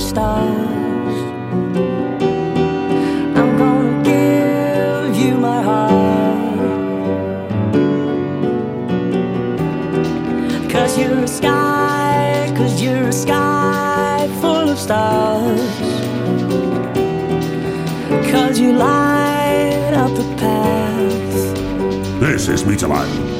stars. I'm gonna give you my heart. Cause you're a sky, cause you're a sky full of stars. Cause you light up the path. This is me time.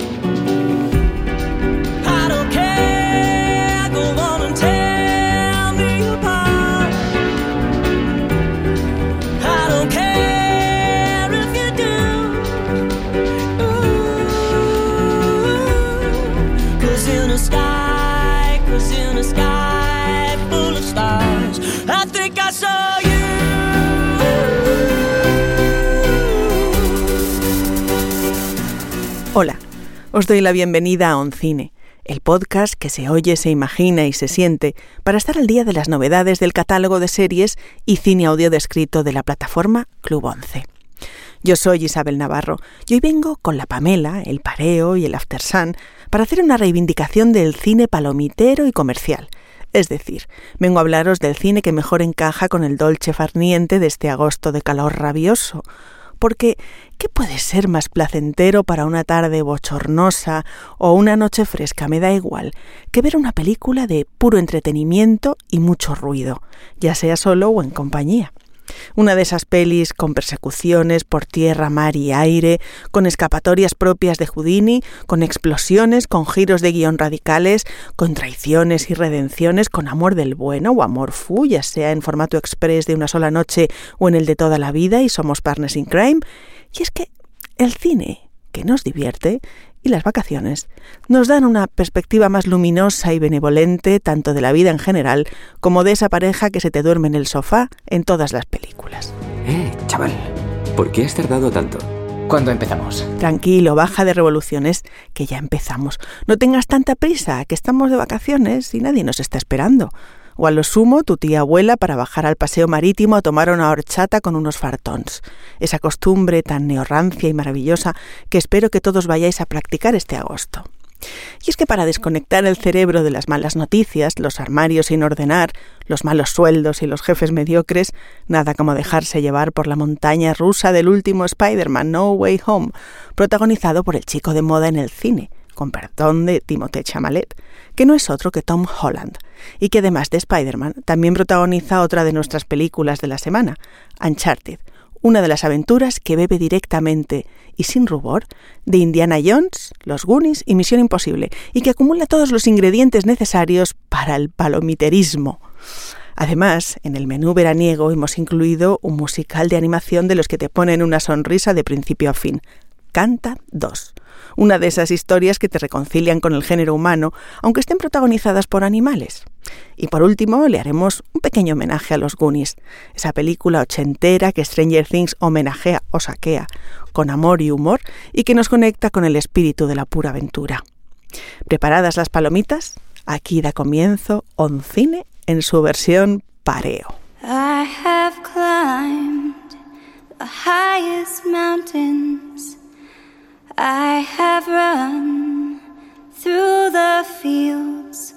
Os doy la bienvenida a Oncine, el podcast que se oye, se imagina y se siente para estar al día de las novedades del catálogo de series y cine audio descrito de la plataforma Club 11. Yo soy Isabel Navarro y hoy vengo con la Pamela, el Pareo y el After Sun para hacer una reivindicación del cine palomitero y comercial. Es decir, vengo a hablaros del cine que mejor encaja con el dolce farniente de este agosto de calor rabioso, porque ¿qué puede ser más placentero para una tarde bochornosa o una noche fresca, me da igual, que ver una película de puro entretenimiento y mucho ruido, ya sea solo o en compañía? Una de esas pelis con persecuciones por tierra, mar y aire, con escapatorias propias de Houdini, con explosiones, con giros de guion radicales, con traiciones y redenciones, con amor del bueno o amor fu, ya sea en formato express de una sola noche o en el de toda la vida y somos partners in crime. Y es que el cine, que nos divierte, y las vacaciones nos dan una perspectiva más luminosa y benevolente tanto de la vida en general como de esa pareja que se te duerme en el sofá en todas las películas. Eh, chaval, ¿por qué has tardado tanto? ¿Cuándo empezamos? Tranquilo, baja de revoluciones, que ya empezamos. No tengas tanta prisa, que estamos de vacaciones y nadie nos está esperando. O a lo sumo, tu tía abuela para bajar al paseo marítimo a tomar una horchata con unos fartons. Esa costumbre tan neorrancia y maravillosa que espero que todos vayáis a practicar este agosto. Y es que para desconectar el cerebro de las malas noticias, los armarios sin ordenar, los malos sueldos y los jefes mediocres, nada como dejarse llevar por la montaña rusa del último Spider-Man No Way Home, protagonizado por el chico de moda en el cine, con perdón de Timothée Chalamet, que no es otro que Tom Holland, y que además de Spider-Man también protagoniza otra de nuestras películas de la semana, Uncharted, una de las aventuras que bebe directamente y sin rubor de Indiana Jones, Los Goonies y Misión Imposible, y que acumula todos los ingredientes necesarios para el palomiterismo. Además, en el menú veraniego hemos incluido un musical de animación de los que te ponen una sonrisa de principio a fin. Canta 2 una de esas historias que te reconcilian con el género humano, aunque estén protagonizadas por animales. Y por último, le haremos un pequeño homenaje a los Goonies, esa película ochentera que Stranger Things homenajea o saquea con amor y humor y que nos conecta con el espíritu de la pura aventura. ¿Preparadas las palomitas? Aquí da comienzo Oncine en su versión pareo. I have climbed the highest mountains. I have run through the fields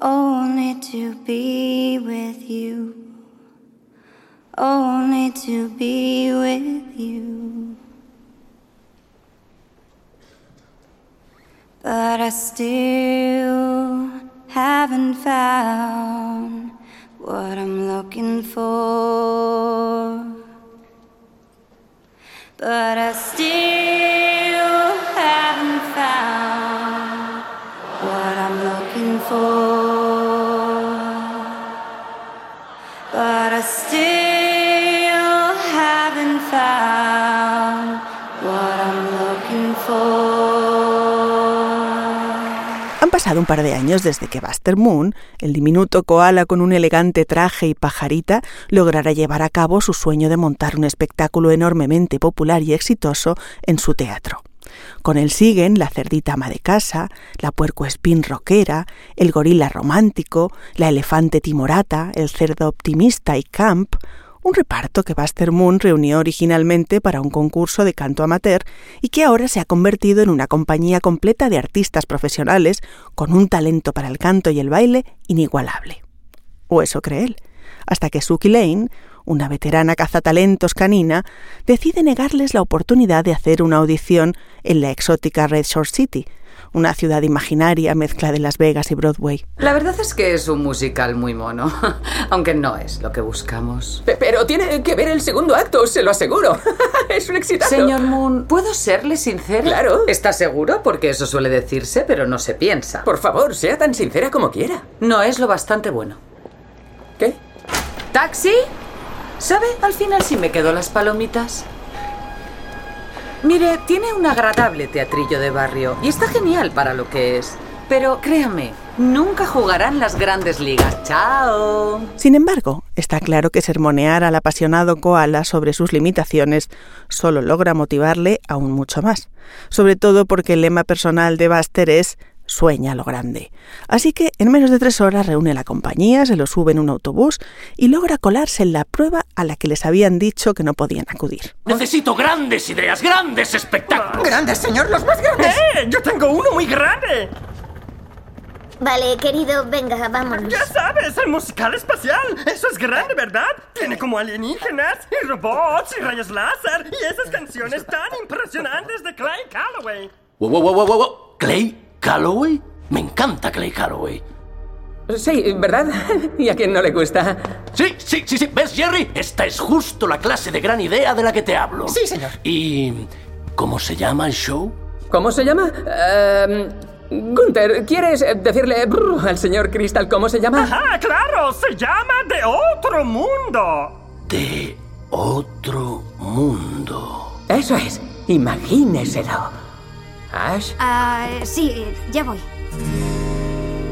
only to be with you. Only to be with you. But I still haven't found what I'm looking for. But I still haven't found what I'm looking for. Un par de años desde que Buster Moon, el diminuto koala con un elegante traje y pajarita, lograra llevar a cabo su sueño de montar un espectáculo enormemente popular y exitoso en su teatro. Con él siguen la cerdita ama de casa, la puercoespín rockera, el gorila romántico, la elefante timorata, el cerdo optimista y camp, un reparto que Buster Moon reunió originalmente para un concurso de canto amateur y que ahora se ha convertido en una compañía completa de artistas profesionales con un talento para el canto y el baile inigualable. O eso cree él. hasta que Suki Lane, una veterana cazatalentos canina, decide negarles la oportunidad de hacer una audición en la exótica Red Shore City, una ciudad imaginaria mezcla de Las Vegas y Broadway. La verdad es que es un musical muy mono, aunque no es lo que buscamos. Pe- Pero tiene que ver el segundo acto, se lo aseguro. es un exitazo. Señor Moon, ¿puedo serle sincera? Claro. ¿Está seguro? Porque eso suele decirse, pero no se piensa. Por favor, sea tan sincera como quiera. No es lo bastante bueno. ¿Qué? ¿Taxi? ¿Sabe? Al final sí me quedó las palomitas. Mire, tiene un agradable teatrillo de barrio y está genial para lo que es. Pero créame, nunca jugarán las grandes ligas. ¡Chao! Sin embargo, está claro que sermonear al apasionado koala sobre sus limitaciones solo logra motivarle aún mucho más, sobre todo porque el lema personal de Buster es sueña lo grande. Así que en menos de tres horas reúne a la compañía, se lo sube en un autobús y logra colarse en la prueba a la que les habían dicho que no podían acudir. Necesito grandes ideas, grandes espectáculos. ¡Grandes, señor! ¡Los más grandes! ¡Eh! ¡Yo tengo uno muy grande! Vale, querido, venga, vámonos. Ya sabes, el musical espacial. Eso es grande, ¿verdad? Tiene como alienígenas y robots y rayos láser y esas canciones tan impresionantes de Clay Calloway. Wow, wow, wow, wow, wow. ¿Clay Calloway? Me encanta Clay Calloway. Sí, ¿verdad? ¿Y a quién no le gusta? Sí, sí, sí, sí. ¿Ves, Jerry? Esta es justo la clase de gran idea de la que te hablo. Sí, señor. ¿Y cómo se llama el show? ¿Cómo se llama? Ehm, Gunther, ¿quieres decirle brr, al señor Crystal cómo se llama? ¡Ah, claro! Se llama De Otro Mundo. De Otro Mundo. Eso es. Imagíneselo. Ash, Ah, sí, ya voy.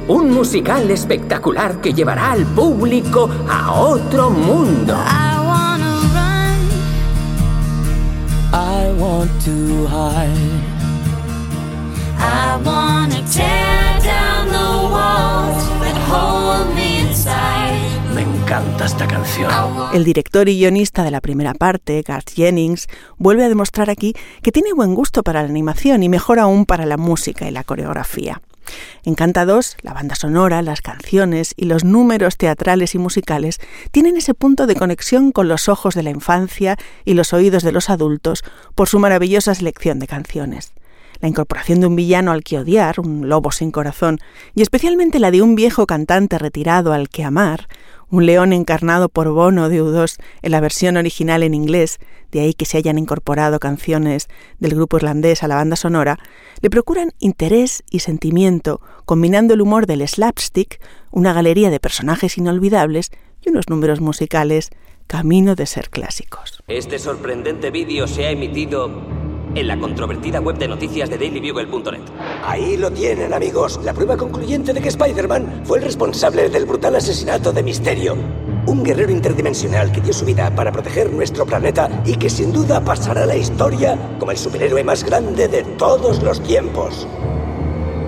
un musical espectacular que llevará al público a otro mundo. I wanna run. I want to hide. I wanna tear encanta esta canción. El director y guionista de la primera parte, Garth Jennings, vuelve a demostrar aquí que tiene buen gusto para la animación y mejor aún para la música y la coreografía. En Canta 2, la banda sonora, las canciones y los números teatrales y musicales tienen ese punto de conexión con los ojos de la infancia y los oídos de los adultos por su maravillosa selección de canciones. La incorporación de un villano al que odiar, un lobo sin corazón, y especialmente la de un viejo cantante retirado al que amar, un león encarnado por Bono de U2 en la versión original en inglés, de ahí que se hayan incorporado canciones del grupo irlandés a la banda sonora, le procuran interés y sentimiento, combinando el humor del slapstick, una galería de personajes inolvidables y unos números musicales camino de ser clásicos. Este sorprendente vídeo se ha emitido en la controvertida web de noticias de dailybugle.net. Ahí lo tienen, amigos. La prueba concluyente de que Spider-Man fue el responsable del brutal asesinato de Misterio. Un guerrero interdimensional que dio su vida para proteger nuestro planeta y que sin duda pasará a la historia como el superhéroe más grande de todos los tiempos.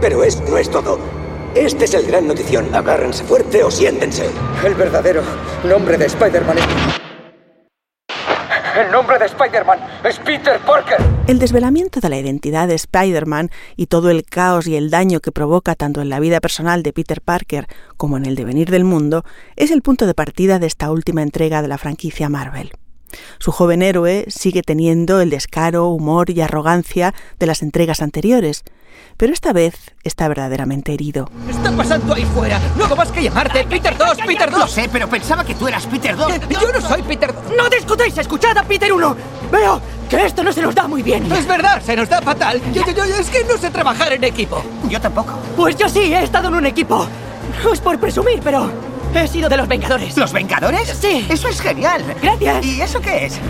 Pero esto no es todo. Este es el gran notición. Agárrense fuerte o siéntense. El verdadero nombre de Spider-Man es... El nombre de Spider-Man es Peter Parker. El desvelamiento de la identidad de Spider-Man y todo el caos y el daño que provoca tanto en la vida personal de Peter Parker como en el devenir del mundo es el punto de partida de esta última entrega de la franquicia Marvel. Su joven héroe sigue teniendo el descaro, humor y arrogancia de las entregas anteriores, pero esta vez está verdaderamente herido. ¿Qué está pasando ahí fuera? No hago más que llamarte Peter 2, Peter 2. Lo sé, pero pensaba que tú eras Peter 2. Yo no soy Peter 2. ¡No discutáis! ¡Escuchad a Peter 1! Veo que esto no se nos da muy bien. Es verdad, se nos da fatal. Yo, yo, yo, es que no sé trabajar en equipo. Yo tampoco. Pues yo sí, he estado en un equipo. No es por presumir, pero he sido de los Vengadores. ¿Los Vengadores? Sí. Eso es genial. Gracias. ¿Y eso qué es?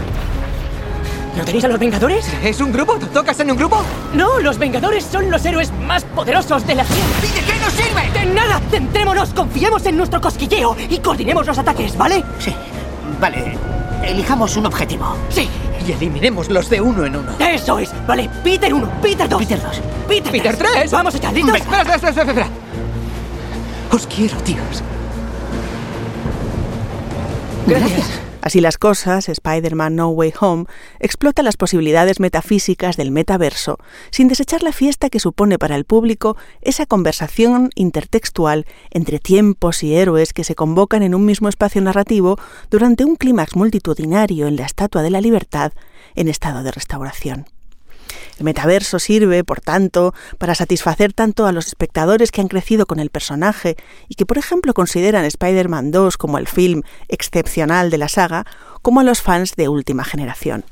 ¿No tenéis a los Vengadores? ¿Es un grupo? ¿Tocas en un grupo? No, los Vengadores son los héroes más poderosos de la Tierra. ¿Y de qué nos sirve? De nada, centrémonos, confiemos en nuestro cosquilleo y coordinemos los ataques, ¿vale? Sí. Vale. Elijamos un objetivo. Sí. Y eliminemos-los de uno en uno. Eso es. Vale, Peter 1, Peter 2. Peter 2. Peter, Peter 3. 3. Vamos allá, ¿listos? Espera, espera, espera, espera. Os quiero, tíos. Así las cosas, Spider-Man No Way Home explota las posibilidades metafísicas del metaverso sin desechar la fiesta que supone para el público esa conversación intertextual entre tiempos y héroes que se convocan en un mismo espacio narrativo durante un clímax multitudinario en la Estatua de la Libertad en estado de restauración. El metaverso sirve, por tanto, para satisfacer tanto a los espectadores que han crecido con el personaje y que, por ejemplo, consideran Spider-Man 2 como el film excepcional de la saga, como a los fans de última generación.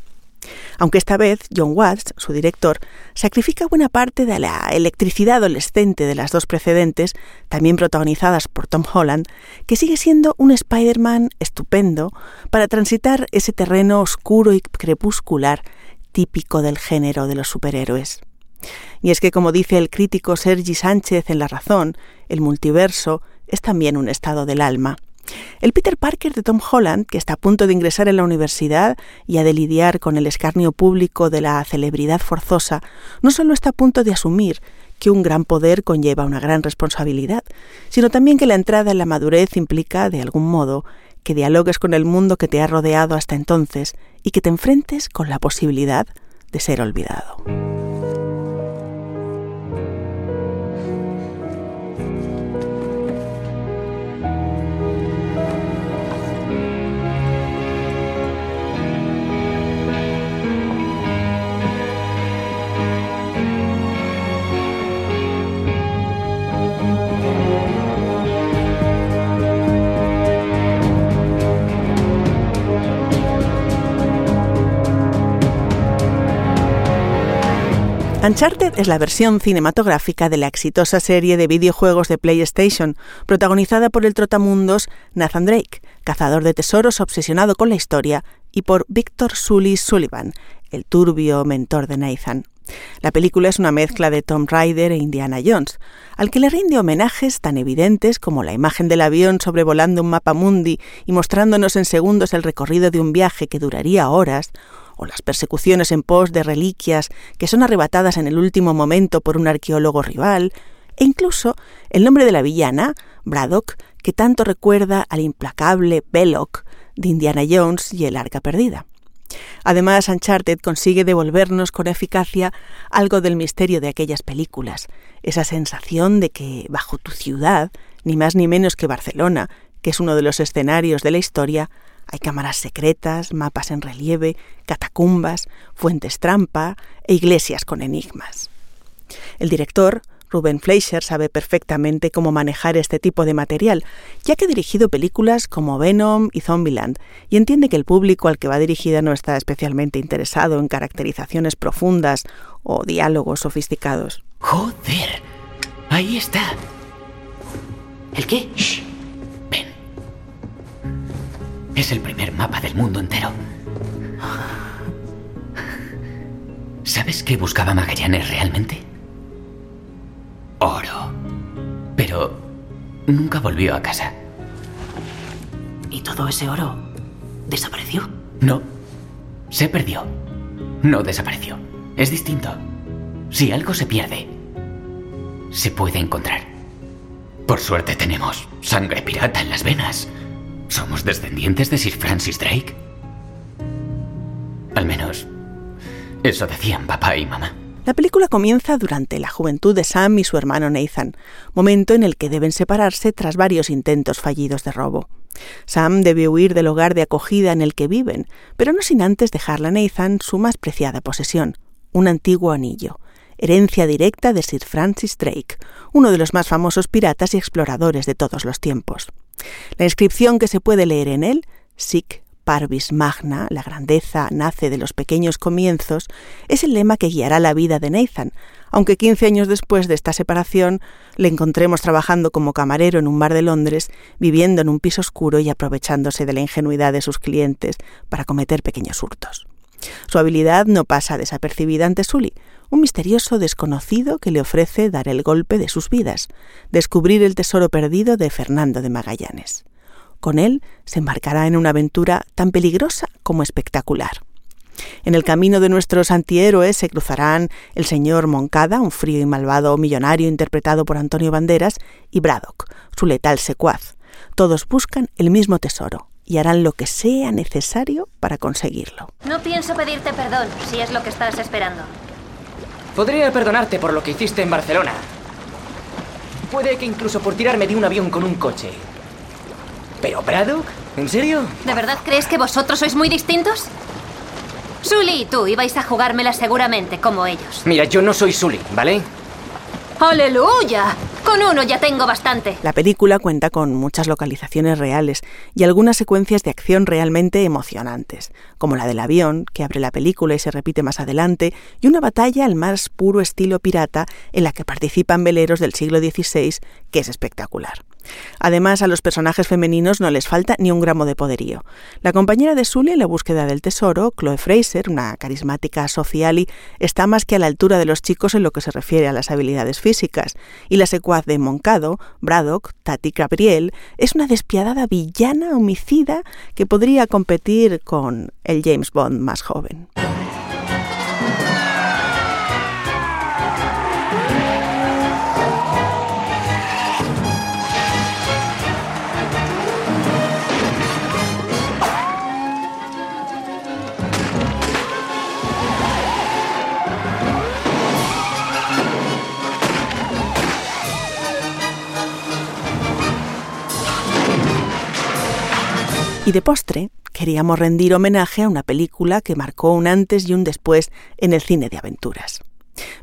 Aunque esta vez John Watts, su director, sacrifica buena parte de la electricidad adolescente de las dos precedentes, también protagonizadas por Tom Holland, que sigue siendo un Spider-Man estupendo para transitar ese terreno oscuro y crepuscular típico del género de los superhéroes. Y es que, como dice el crítico Sergi Sánchez en La Razón, el multiverso es también un estado del alma. El Peter Parker de Tom Holland, que está a punto de ingresar en la universidad y ha de lidiar con el escarnio público de la celebridad forzosa, no solo está a punto de asumir que un gran poder conlleva una gran responsabilidad, sino también que la entrada en la madurez implica, de algún modo, que dialogues con el mundo que te ha rodeado hasta entonces y que te enfrentes con la posibilidad de ser olvidado. Uncharted es la versión cinematográfica de la exitosa serie de videojuegos de PlayStation, protagonizada por el trotamundos Nathan Drake, cazador de tesoros obsesionado con la historia, y por Victor Sully Sullivan, el turbio mentor de Nathan. La película es una mezcla de Tom Rider e Indiana Jones, al que le rinde homenajes tan evidentes como la imagen del avión sobrevolando un mapa mundi y mostrándonos en segundos el recorrido de un viaje que duraría horas, o las persecuciones en pos de reliquias que son arrebatadas en el último momento por un arqueólogo rival, e incluso el nombre de la villana, Braddock, que tanto recuerda al implacable Belloc de Indiana Jones y el Arca Perdida. Además, Uncharted consigue devolvernos con eficacia algo del misterio de aquellas películas, esa sensación de que bajo tu ciudad, ni más ni menos que Barcelona, que es uno de los escenarios de la historia, hay cámaras secretas, mapas en relieve, catacumbas, fuentes trampa e iglesias con enigmas. El director, Ruben Fleischer, sabe perfectamente cómo manejar este tipo de material, ya que ha dirigido películas como Venom y Zombieland, y entiende que el público al que va dirigida no está especialmente interesado en caracterizaciones profundas o diálogos sofisticados. Joder, ahí está. ¿El qué? Es el primer mapa del mundo entero. ¿Sabes qué buscaba Magallanes realmente? Oro. Pero nunca volvió a casa. ¿Y todo ese oro desapareció? No. Se perdió. No desapareció. Es distinto. Si algo se pierde, se puede encontrar. Por suerte tenemos sangre pirata en las venas. ¿Somos descendientes de Sir Francis Drake? Al menos, eso decían papá y mamá. La película comienza durante la juventud de Sam y su hermano Nathan, momento en el que deben separarse tras varios intentos fallidos de robo. Sam debe huir del hogar de acogida en el que viven, pero no sin antes dejarle a Nathan su más preciada posesión, un antiguo anillo, herencia directa de Sir Francis Drake, uno de los más famosos piratas y exploradores de todos los tiempos. La inscripción que se puede leer en él, Sic Parvis Magna, la grandeza nace de los pequeños comienzos, es el lema que guiará la vida de Nathan, aunque 15 años después de esta separación le encontremos trabajando como camarero en un bar de Londres, viviendo en un piso oscuro y aprovechándose de la ingenuidad de sus clientes para cometer pequeños hurtos. Su habilidad no pasa desapercibida ante Sully, un misterioso desconocido que le ofrece dar el golpe de sus vidas, descubrir el tesoro perdido de Fernando de Magallanes. Con él se embarcará en una aventura tan peligrosa como espectacular. En el camino de nuestros antihéroes se cruzarán el señor Moncada, un frío y malvado millonario interpretado por Antonio Banderas, y Braddock, su letal secuaz. Todos buscan el mismo tesoro, y harán lo que sea necesario para conseguirlo. No pienso pedirte perdón, si es lo que estás esperando. Podría perdonarte por lo que hiciste en Barcelona. Puede que incluso por tirarme de un avión con un coche. Pero Braddock, ¿en serio? ¿De verdad crees que vosotros sois muy distintos? Sully y tú ibais a jugármela seguramente, como ellos. Mira, yo no soy Sully, ¿vale? ¡Aleluya! Con uno ya tengo bastante. La película cuenta con muchas localizaciones reales y algunas secuencias de acción realmente emocionantes, como la del avión, que abre la película y se repite más adelante, y una batalla al más puro estilo pirata en la que participan veleros del siglo XVI, que es espectacular. Además, a los personajes femeninos no les falta ni un gramo de poderío. La compañera de Sully en la búsqueda del tesoro, Chloe Fraser, una carismática sociali, está más que a la altura de los chicos en lo que se refiere a las habilidades físicas, y la secuaz de Moncado, Braddock, Tati Gabriel, es una despiadada villana homicida que podría competir con el James Bond más joven. Y de postre, queríamos rendir homenaje a una película que marcó un antes y un después en el cine de aventuras.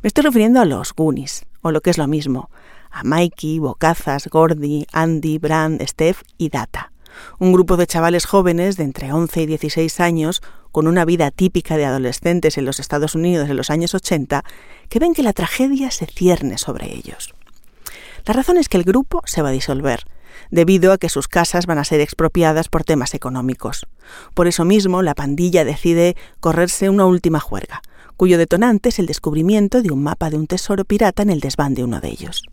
Me estoy refiriendo a los Goonies, o lo que es lo mismo, a Mikey, Bocazas, Gordy, Andy, Brand, Steph y Data. Un grupo de chavales jóvenes de entre 11 y 16 años, con una vida típica de adolescentes en los Estados Unidos en los años 80, que ven que la tragedia se cierne sobre ellos. La razón es que el grupo se va a disolver, debido a que sus casas van a ser expropiadas por temas económicos. Por eso mismo, la pandilla decide correrse una última juerga, cuyo detonante es el descubrimiento de un mapa de un tesoro pirata en el desván de uno de ellos.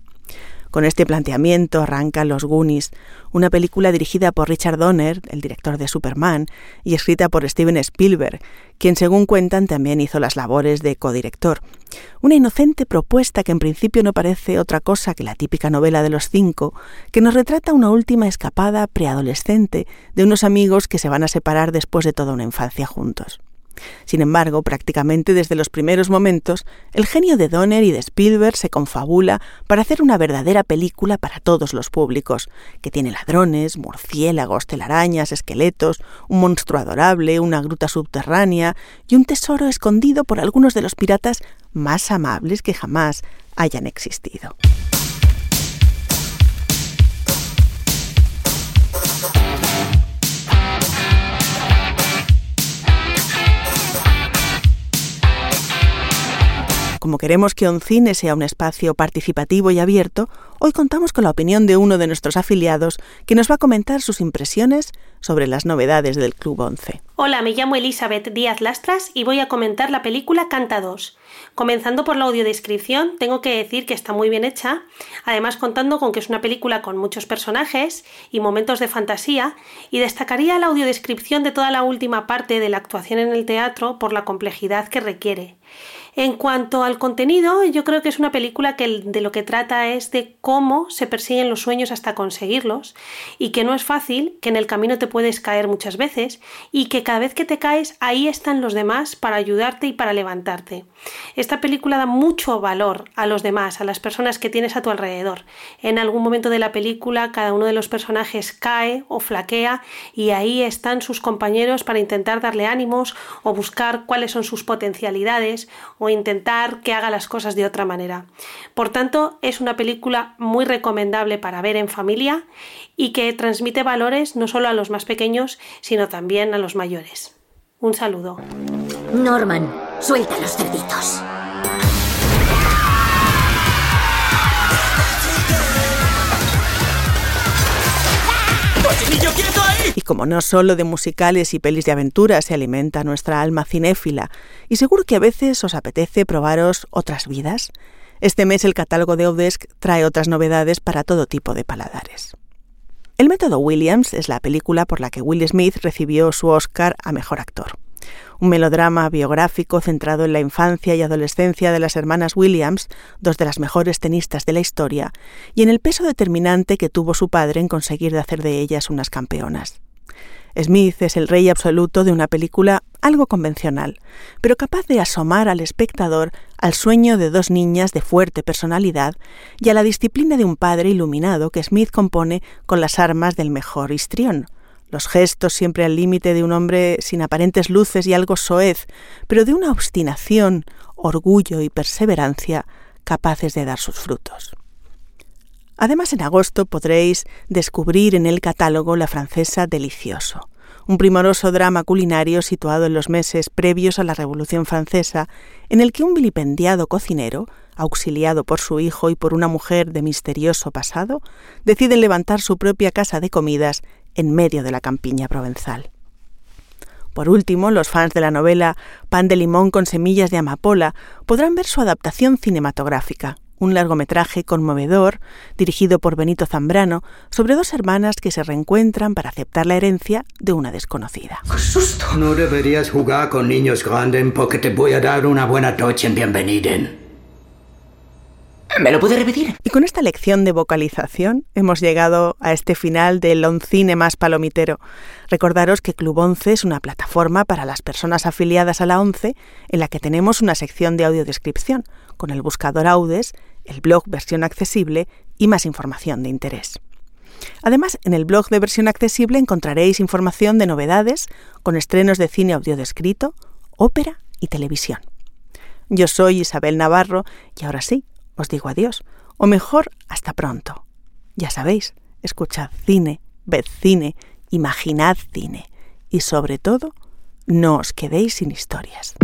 Con este planteamiento arrancan Los Goonies, una película dirigida por Richard Donner, el director de Superman, y escrita por Steven Spielberg, quien según cuentan también hizo las labores de codirector. Una inocente propuesta que en principio no parece otra cosa que la típica novela de los cinco, que nos retrata una última escapada preadolescente de unos amigos que se van a separar después de toda una infancia juntos. Sin embargo, prácticamente desde los primeros momentos, el genio de Donner y de Spielberg se confabula para hacer una verdadera película para todos los públicos, que tiene ladrones, murciélagos, telarañas, esqueletos, un monstruo adorable, una gruta subterránea y un tesoro escondido por algunos de los piratas más amables que jamás hayan existido. Como queremos que Oncine sea un espacio participativo y abierto, hoy contamos con la opinión de uno de nuestros afiliados que nos va a comentar sus impresiones sobre las novedades del Club Once. Hola, me llamo Elizabeth Díaz Lastras y voy a comentar la película Canta 2. Comenzando por la audiodescripción, tengo que decir que está muy bien hecha, además contando con que es una película con muchos personajes y momentos de fantasía, y destacaría la audiodescripción de toda la última parte de la actuación en el teatro por la complejidad que requiere. En cuanto al contenido, yo creo que es una película que de lo que trata es de cómo se persiguen los sueños hasta conseguirlos y que no es fácil, que en el camino te puedes caer muchas veces y que cada vez que te caes ahí están los demás para ayudarte y para levantarte. Esta película da mucho valor a los demás, a las personas que tienes a tu alrededor. En algún momento de la película cada uno de los personajes cae o flaquea y ahí están sus compañeros para intentar darle ánimos o buscar cuáles son sus potencialidades intentar que haga las cosas de otra manera. Por tanto, es una película muy recomendable para ver en familia y que transmite valores no solo a los más pequeños, sino también a los mayores. Un saludo. Norman, suelta los cerditos. Y como no solo de musicales y pelis de aventuras se alimenta nuestra alma cinéfila, y seguro que a veces os apetece probaros otras vidas, este mes el catálogo de Odesk trae otras novedades para todo tipo de paladares. El método Williams es la película por la que Will Smith recibió su Oscar a Mejor Actor. Un melodrama biográfico centrado en la infancia y adolescencia de las hermanas Williams, dos de las mejores tenistas de la historia, y en el peso determinante que tuvo su padre en conseguir de hacer de ellas unas campeonas. Smith es el rey absoluto de una película algo convencional, pero capaz de asomar al espectador al sueño de dos niñas de fuerte personalidad y a la disciplina de un padre iluminado que Smith compone con las armas del mejor histrión. Los gestos siempre al límite de un hombre sin aparentes luces y algo soez, pero de una obstinación, orgullo y perseverancia capaces de dar sus frutos. Además, en agosto podréis descubrir en el catálogo la francesa Delicioso, un primoroso drama culinario situado en los meses previos a la Revolución Francesa, en el que un vilipendiado cocinero, auxiliado por su hijo y por una mujer de misterioso pasado, decide levantar su propia casa de comidas en medio de la campiña provenzal. Por último, los fans de la novela Pan de limón con semillas de amapola podrán ver su adaptación cinematográfica, un largometraje conmovedor dirigido por Benito Zambrano sobre dos hermanas que se reencuentran para aceptar la herencia de una desconocida. No deberías jugar con niños grandes porque te voy a dar una buena noche en bienvenida. ¿Me lo puede repetir? Y con esta lección de vocalización hemos llegado a este final del Oncine más palomitero. Recordaros que Club 11 es una plataforma para las personas afiliadas a la 11 en la que tenemos una sección de audiodescripción con el buscador Audes, el blog versión accesible y más información de interés. Además, en el blog de versión accesible encontraréis información de novedades con estrenos de cine audiodescrito, ópera y televisión. Yo soy Isabel Navarro y ahora sí, os digo adiós, o mejor, hasta pronto. Ya sabéis, escuchad cine, ved cine, imaginad cine y sobre todo, no os quedéis sin historias.